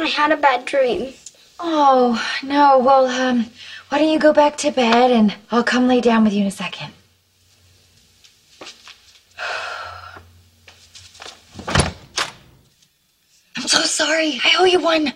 I had a bad dream. Oh, no. Well, um, why don't you go back to bed and I'll come lay down with you in a second. I'm so sorry. I owe you one.